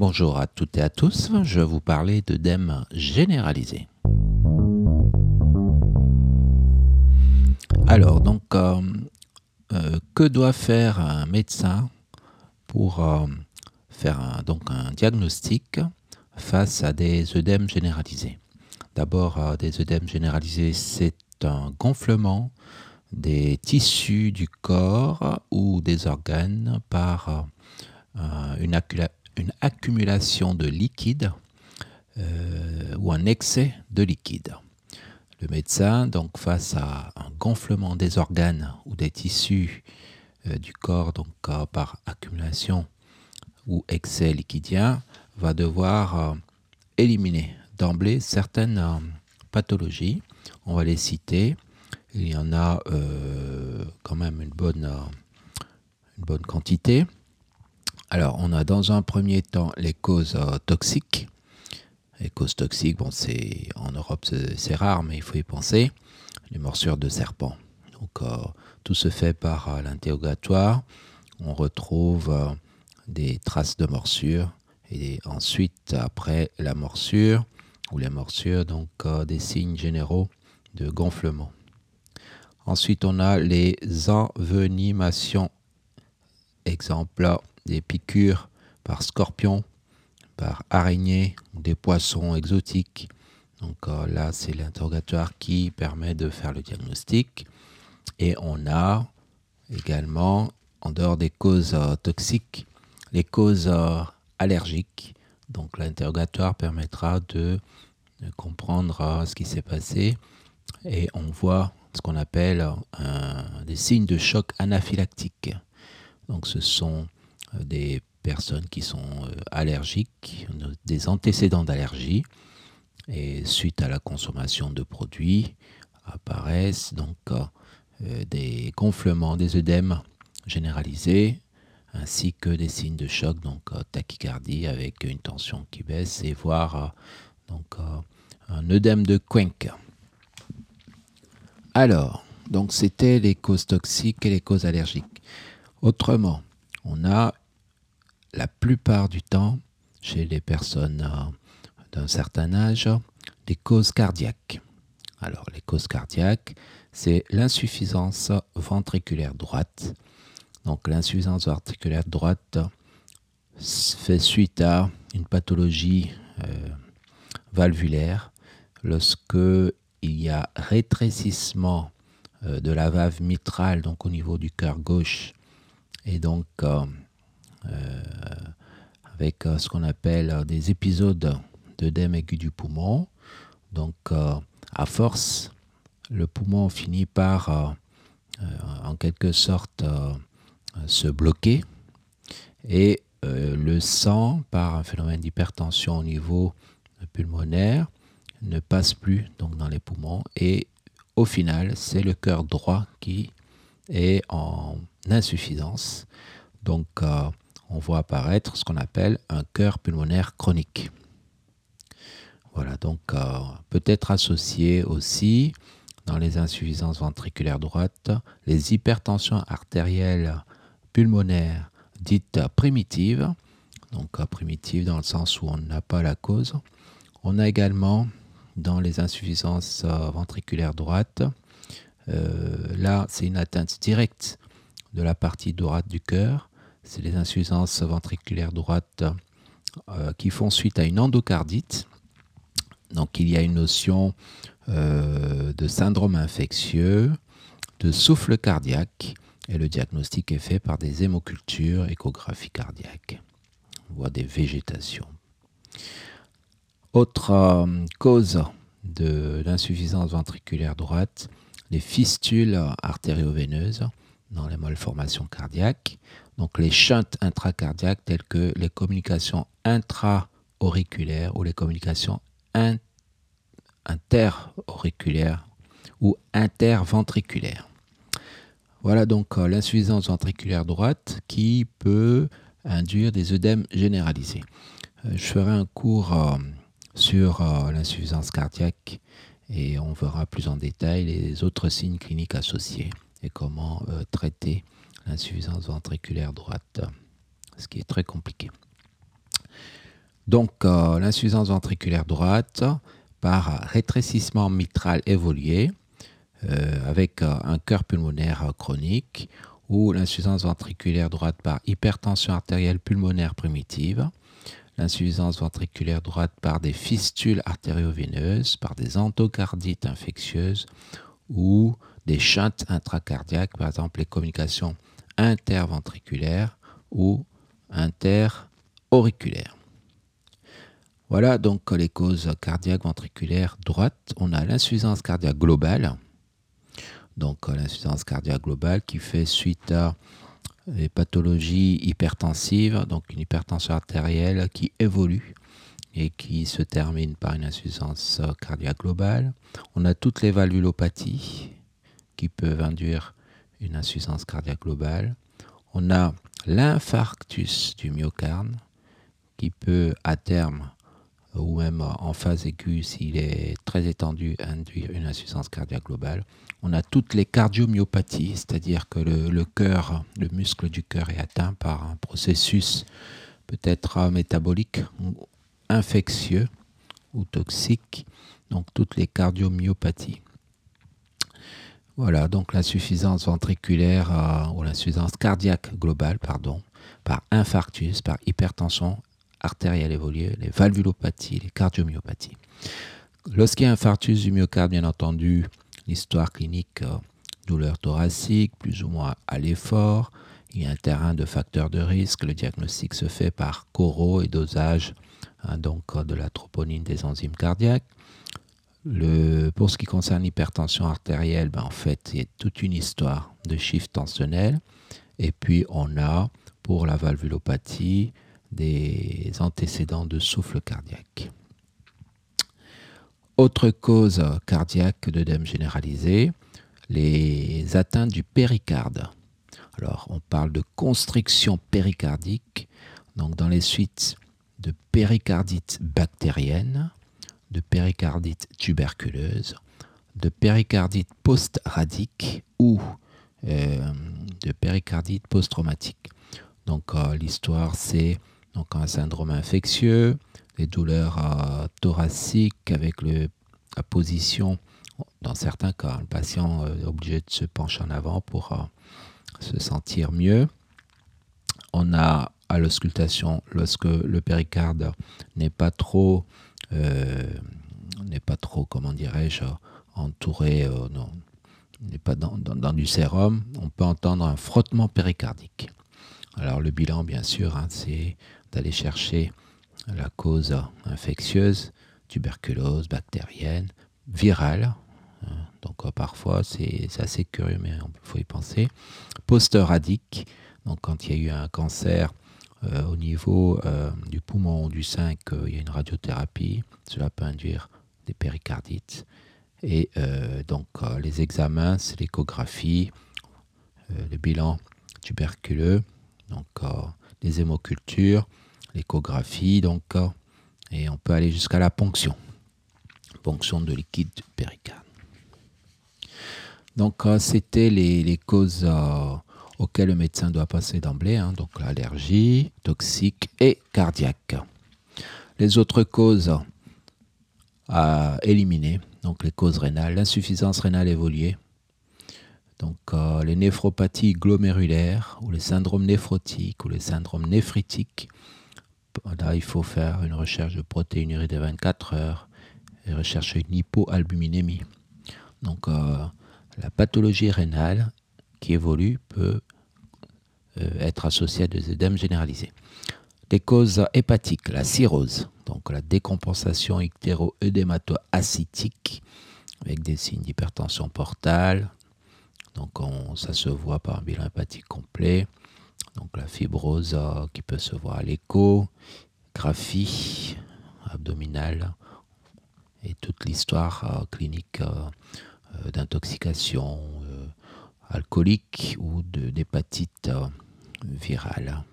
Bonjour à toutes et à tous, je vais vous parler d'œdème généralisé. Alors, donc, euh, euh, que doit faire un médecin pour euh, faire un, donc un diagnostic face à des œdèmes généralisés? D'abord, des œdèmes généralisés, c'est un gonflement des tissus du corps ou des organes par une, une, accumulation de liquide ou un excès de liquide. Le médecin, donc face à un gonflement des organes ou des tissus euh, du corps, donc euh, par accumulation ou excès liquidien, va devoir euh, éliminer d'emblée certaines pathologies. On va les citer. Il y en a quand même une bonne, une bonne quantité. Alors, on a dans un premier temps les causes toxiques les causes toxiques, bon, en Europe c'est rare, mais il faut y penser. Les morsures de serpents. Donc euh, tout se fait par euh, l'interrogatoire. On retrouve euh, des traces de morsures et ensuite après la morsure ou les morsures, donc des signes généraux de gonflement. Ensuite, on a les envenimations. Exemple, des piqûres par scorpion, par araignées ou des poissons exotiques. Donc euh, là, c'est l'interrogatoire qui permet de faire le diagnostic. Et on a également, en dehors des causes euh, toxiques, les causes euh, allergiques. Donc l'interrogatoire permettra de, comprendre ce qui s'est passé. Et on voit ce qu'on appelle des signes de choc anaphylactique. Donc ce sont des personnes qui sont euh, allergiques, des antécédents d'allergie, et suite à la consommation de produits apparaissent donc euh, des gonflements, des œdèmes généralisés, ainsi que des signes de choc, donc euh, tachycardie avec une tension qui baisse, et voire donc un œdème de Quenck. Alors, donc c'était les causes toxiques et les causes allergiques. Autrement, on a la plupart du temps, chez les personnes euh, d'un certain âge, des causes cardiaques. Alors, les causes cardiaques, c'est l'insuffisance ventriculaire droite. Donc, l'insuffisance ventriculaire droite fait suite à une pathologie euh, valvulaire lorsque il y a rétrécissement euh, de la valve mitrale, donc au niveau du cœur gauche, et donc avec euh, ce qu'on appelle euh, des épisodes d'œdème aigu du poumon. Donc, à force, le poumon finit par, en quelque sorte, se bloquer et le sang, par un phénomène d'hypertension au niveau pulmonaire, ne passe plus donc dans les poumons et au final, c'est le cœur droit qui est en insuffisance. Donc, on voit apparaître ce qu'on appelle un cœur pulmonaire chronique. Voilà, donc euh, peut-être associé aussi dans les insuffisances ventriculaires droites, les hypertensions artérielles pulmonaires dites primitives, donc euh, primitives dans le sens où on n'a pas la cause. On a également dans les insuffisances euh, ventriculaires droites, là c'est une atteinte directe de la partie droite du cœur c'est les insuffisances ventriculaires droites euh, qui font suite à une endocardite. Donc il y a une notion euh, de syndrome infectieux, de souffle cardiaque, et le diagnostic est fait par des hémocultures, échographie cardiaque. On voit des végétations. Autre euh, cause de l'insuffisance ventriculaire droite, les fistules artério-veineuses dans les malformations cardiaques. Donc les shunts intracardiaques telles que les communications intra-auriculaires ou les communications inter-auriculaires ou interventriculaires. Voilà donc euh, l'insuffisance ventriculaire droite qui peut induire des œdèmes généralisés. Euh, je ferai un cours euh, sur l'insuffisance cardiaque et on verra plus en détail les autres signes cliniques associés et comment traiter l'insuffisance ventriculaire droite, ce qui est très compliqué. Donc, l'insuffisance ventriculaire droite par rétrécissement mitral évolué avec un cœur pulmonaire chronique ou l'insuffisance ventriculaire droite par hypertension artérielle pulmonaire primitive l'insuffisance ventriculaire droite par des fistules artério-veineuses, par des endocardites infectieuses ou des shunts intracardiaques, par exemple les communications interventriculaires ou interauriculaires. Voilà donc les causes cardiaques ventriculaires droites. On a l'insuffisance cardiaque globale, donc l'insuffisance cardiaque globale qui fait suite à les pathologies hypertensives, donc une hypertension artérielle qui évolue et qui se termine par une insuffisance cardiaque globale. On a toutes les valvulopathies qui peuvent induire une insuffisance cardiaque globale. On a l'infarctus du myocarde qui peut à terme ou même en phase aiguë s'il est très étendu induire une insuffisance cardiaque globale on a toutes les cardiomyopathies, c'est-à-dire que le, cœur, le muscle du cœur est atteint par un processus peut-être métabolique infectieux ou toxique, donc toutes les cardiomyopathies. Voilà, donc l'insuffisance ventriculaire euh, ou l'insuffisance cardiaque globale, pardon, par infarctus, par hypertension artérielle évoluée, les valvulopathies, les cardiomyopathies. Lorsqu'il y a infarctus du myocarde, bien entendu, L'histoire clinique, euh, douleur thoracique, plus ou moins à l'effort. Il y a un terrain de facteurs de risque. Le diagnostic se fait par coro et dosage hein, donc euh, de la troponine des enzymes cardiaques. Pour ce qui concerne l'hypertension artérielle, ben en fait, il y a toute une histoire de chiffres tensionnels. Et puis, on a, pour la valvulopathie, des antécédents de souffle cardiaque. Autre cause cardiaque d'œdème généralisé, les atteintes du péricarde. Alors, on parle de constriction péricardique, donc dans les suites de péricardite bactérienne, de péricardite tuberculeuse, de péricardite post-radique ou euh, de péricardite post-traumatique. Donc, euh, l'histoire, c'est un syndrome infectieux, les douleurs euh, thoraciques avec la position. Dans certains cas, le patient est obligé de se pencher en avant pour se sentir mieux. On a à l'auscultation, lorsque le péricarde n'est pas trop, euh, n'est pas trop, comment dirais-je, entouré, non, n'est pas dans, dans, du sérum, on peut entendre un frottement péricardique. Alors le bilan, bien sûr, hein, c'est d'aller chercher la cause infectieuse, tuberculose, bactérienne, virale. Hein. Donc euh, parfois c'est assez curieux, mais il faut y penser. Post-radique, donc quand il y a eu un cancer euh, au niveau euh, du poumon ou du sein, qu'il y a une radiothérapie, cela peut induire des péricardites. Et donc les examens, c'est l'échographie, le bilan tuberculeux, donc les hémocultures, l'échographie, donc, euh, et on peut aller jusqu'à la ponction, ponction de liquide péricarde. Donc, euh, c'était les, causes euh, auxquelles le médecin doit passer d'emblée, hein, donc l'allergie, toxique et cardiaque. Les autres causes à éliminer, donc les causes rénales, l'insuffisance rénale évoluée, donc les néphropathies glomérulaires ou les syndromes néphrotiques ou les syndromes néphritiques Là, il faut faire une recherche de protéinurie de 24 heures et rechercher une hypoalbuminémie. Donc, euh, la pathologie rénale qui évolue peut euh, être associée à des œdèmes généralisés. Les causes hépatiques, la cirrhose, donc la décompensation ictéro-œdémato-acitique avec des signes d'hypertension portale. Donc, ça se voit par un bilan hépatique complet. Donc la fibrose qui peut se voir à l'écho, graphie abdominale et toute l'histoire euh, clinique euh, d'intoxication alcoolique ou d'hépatite virale.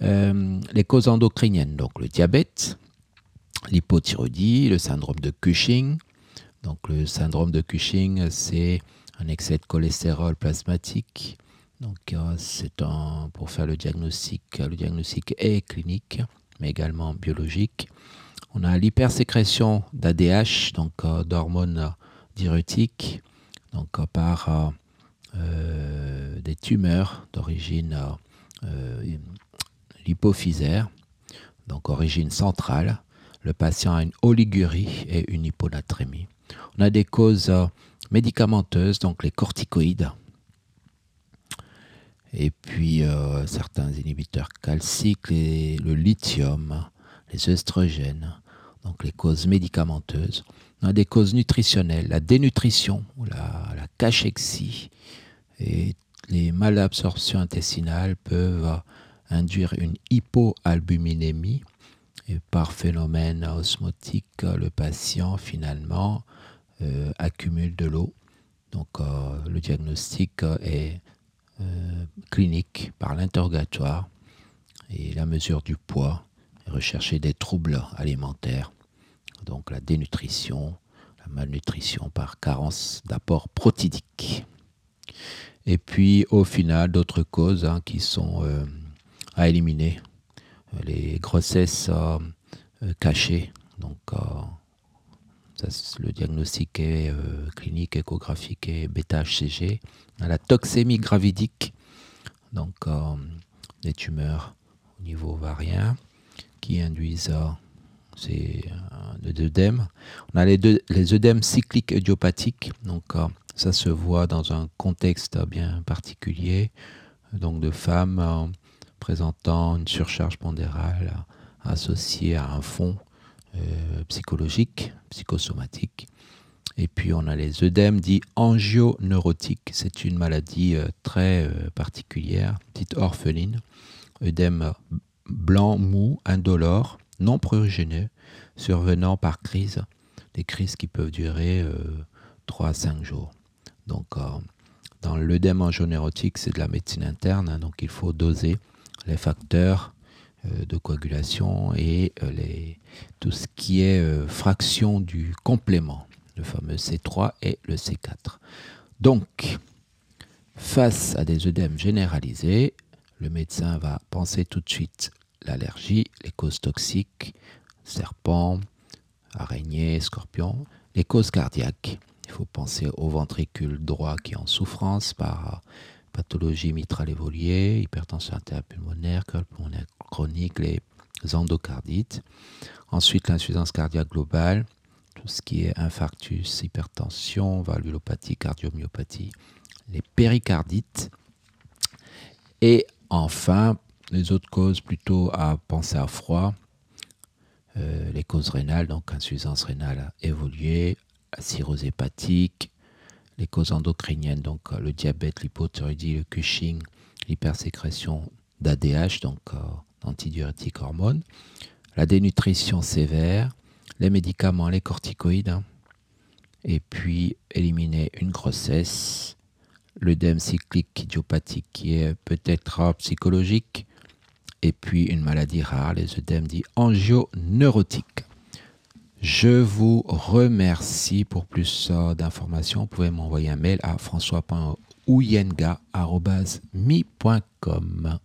les causes endocriniennes, donc le diabète, l'hypothyroïdie, le syndrome de Cushing. Donc le syndrome de Cushing, c'est un excès de cholestérol plasmatique donc c'est pour faire le diagnostic, le diagnostic est clinique, mais également biologiques. On a l'hypersécrétion d'ADH, donc d'hormones diurétiques, donc par des tumeurs d'origine lipophysaire, donc origine centrale. Le patient a une oligurie et une hyponatrémie. On a des causes médicamenteuses, donc les corticoïdes, et puis euh, certains inhibiteurs calciques, le lithium, les œstrogènes, donc les causes médicamenteuses. A des causes nutritionnelles, la dénutrition, la, cachexie, et les malabsorptions intestinales peuvent induire une hypoalbuminémie. Par phénomène osmotique, le patient finalement euh, accumule de l'eau. Donc euh, le diagnostic est euh, clinique par l'interrogatoire et la mesure du poids, rechercher des troubles alimentaires, donc la dénutrition, la malnutrition par carence d'apport protidique. Et puis au final, d'autres causes hein, qui sont à éliminer, les grossesses cachées, donc le diagnostic est euh, clinique, échographique et bêta-HCG. la toxémie gravidique, donc euh, des tumeurs au niveau ovarien qui induisent euh, c'est œdèmes. On a les, œdèmes cycliques idiopathiques, donc ça se voit dans un contexte bien particulier, donc de femmes présentant une surcharge pondérale associée à un fond euh, psychologique, psychosomatique. Et puis on a les œdèmes dits angioneurotiques. C'est une maladie euh, très euh, particulière, petite orpheline. œdème blanc, mou, indolore, non prurigéneux, survenant par crise. Des crises qui peuvent durer 3 à 5 jours. Donc dans l'œdème angioneurotique, c'est de la médecine interne, hein, donc il faut doser les facteurs euh, de coagulation et euh, les, tout ce qui est euh, fraction du complément, le fameux C3 et le C4. Donc, face à des œdèmes généralisés, le médecin va penser tout de suite l'allergie, les causes toxiques, serpents, araignées, scorpions, les causes cardiaques. Il faut penser au ventricule droit qui est en souffrance par pathologie mitrale évoluée, hypertension artérielle-pulmonaire, cœur pulmonaire chronique, les endocardites. Ensuite, l'insuffisance cardiaque globale, tout ce qui est infarctus, hypertension, valvulopathie, cardiomyopathie, les péricardites. Et enfin, les autres causes plutôt à penser à froid, euh, les causes rénales, donc insuffisance rénale évoluée, la cirrhose hépatique, les causes endocriniennes, donc euh, le diabète, l'hypothyroïdie, le Cushing, l'hypersécrétion d'ADH, donc euh, d'antidiurétiques hormones, la dénutrition sévère, les médicaments, les corticoïdes, hein. et puis éliminer une grossesse, l'œdème cyclique idiopathique qui est peut-être psychologique, et puis une maladie rare, les œdèmes dits angioneurotiques. Je vous remercie pour plus d'informations. Vous pouvez m'envoyer un mail à françois.ouyenga.mi.com.